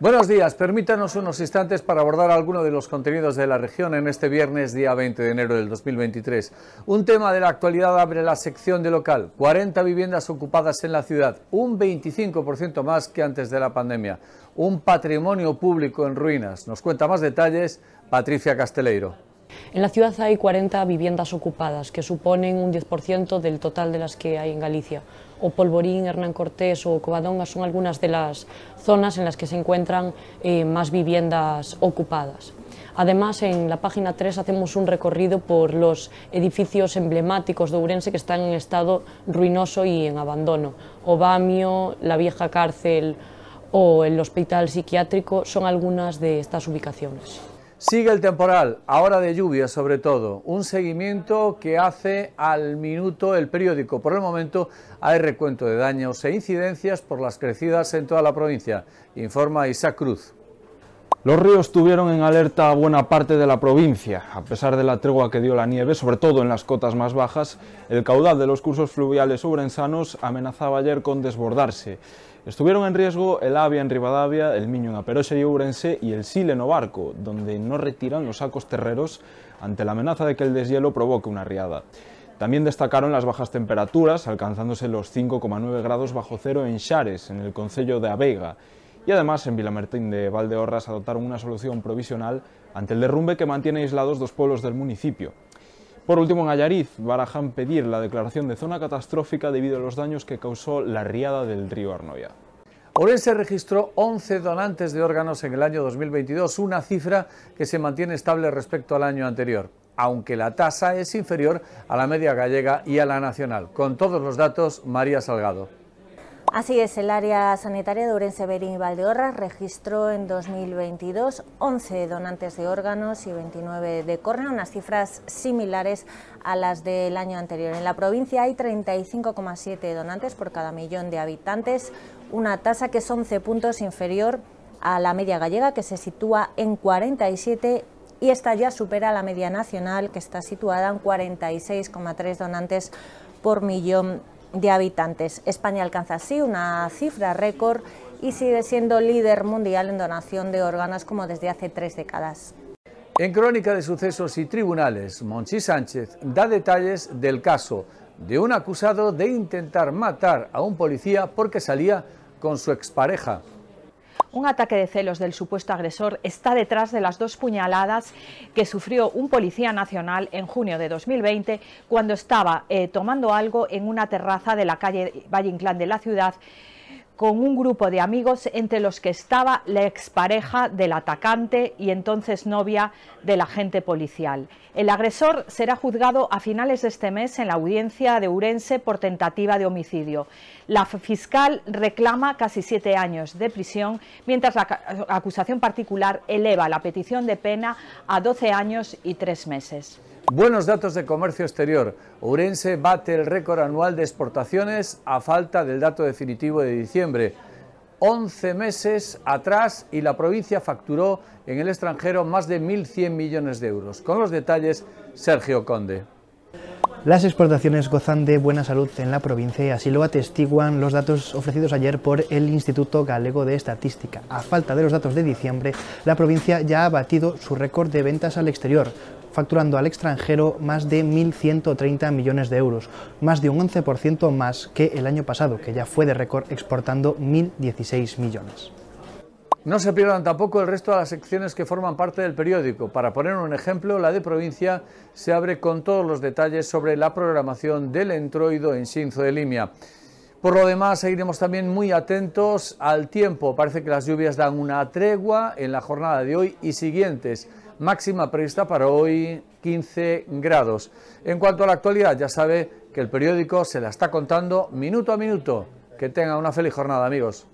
Buenos días, permítanos unos instantes para abordar algunos de los contenidos de la región en este viernes, día 20 de enero del 2023. Un tema de la actualidad abre la sección de local. 40 viviendas ocupadas en la ciudad, un 25% más que antes de la pandemia. Un patrimonio público en ruinas. Nos cuenta más detalles Patricia Casteleiro. En la ciudad hay 40 viviendas ocupadas, que suponen un 10% del total de las que hay en Galicia. O Polvorín, Hernán Cortés o Covadonga son algunas de las zonas en las que se encuentran eh, más viviendas ocupadas. Además, en la página 3 hacemos un recorrido por los edificios emblemáticos de Ourense que están en estado ruinoso y en abandono. Obamio, la vieja cárcel o el hospital psiquiátrico son algunas de estas ubicaciones. Sigue el temporal, ahora de lluvia sobre todo, un seguimiento que hace al minuto el periódico. Por el momento hay recuento de daños e incidencias por las crecidas en toda la provincia, informa Isaac Cruz. Los ríos tuvieron en alerta a buena parte de la provincia. A pesar de la tregua que dio la nieve, sobre todo en las cotas más bajas, el caudal de los cursos fluviales ubrensanos amenazaba ayer con desbordarse. Estuvieron en riesgo el Avia en Rivadavia, el Miño en Aperoxe y Ourense y el Sile en Barco, donde no retiran los sacos terreros ante la amenaza de que el deshielo provoque una riada. También destacaron las bajas temperaturas, alcanzándose los 5,9 grados bajo cero en Xares, en el concello de Aveiga, y además en Vilamartín de Valdeorras adoptaron una solución provisional ante el derrumbe que mantiene aislados dos pueblos del municipio. Por último, en Ayariz, barajan pedir la declaración de zona catastrófica debido a los daños que causó la riada del río Arnoya. Orense registró 11 donantes de órganos en el año 2022, una cifra que se mantiene estable respecto al año anterior, aunque la tasa es inferior a la media gallega y a la nacional. Con todos los datos, María Salgado. Así es, el área sanitaria de Orense, Berín y Valdeorras registró en 2022 11 donantes de órganos y 29 de córnea, unas cifras similares a las del año anterior. En la provincia hay 35,7 donantes por cada millón de habitantes, una tasa que es 11 puntos inferior a la media gallega, que se sitúa en 47 y esta ya supera la media nacional, que está situada en 46,3 donantes por millón de habitantes. España alcanza así una cifra récord y sigue siendo líder mundial en donación de órganos como desde hace tres décadas. En Crónica de Sucesos y Tribunales, Monchi Sánchez da detalles del caso de un acusado de intentar matar a un policía porque salía con su expareja. Un ataque de celos del supuesto agresor está detrás de las dos puñaladas que sufrió un policía nacional en junio de 2020 cuando estaba eh, tomando algo en una terraza de la calle Valle Inclán de la ciudad con un grupo de amigos entre los que estaba la expareja del atacante y entonces novia del agente policial. El agresor será juzgado a finales de este mes en la audiencia de Urense por tentativa de homicidio. La fiscal reclama casi siete años de prisión, mientras la acusación particular eleva la petición de pena a 12 años y tres meses. Buenos datos de comercio exterior. Ourense bate el récord anual de exportaciones a falta del dato definitivo de diciembre. 11 meses atrás y la provincia facturó en el extranjero más de 1.100 millones de euros. Con los detalles, Sergio Conde. Las exportaciones gozan de buena salud en la provincia y así lo atestiguan los datos ofrecidos ayer por el Instituto Galego de Estadística. A falta de los datos de diciembre, la provincia ya ha batido su récord de ventas al exterior, facturando al extranjero más de 1.130 millones de euros, más de un 11% más que el año pasado, que ya fue de récord exportando 1.016 millones. No se pierdan tampoco el resto de las secciones que forman parte del periódico. Para poner un ejemplo, la de provincia se abre con todos los detalles sobre la programación del entroido en Sinzo de Limia. Por lo demás, seguiremos también muy atentos al tiempo. Parece que las lluvias dan una tregua en la jornada de hoy y siguientes máxima prevista para hoy 15 grados. En cuanto a la actualidad, ya sabe que el periódico se la está contando minuto a minuto. Que tenga una feliz jornada, amigos.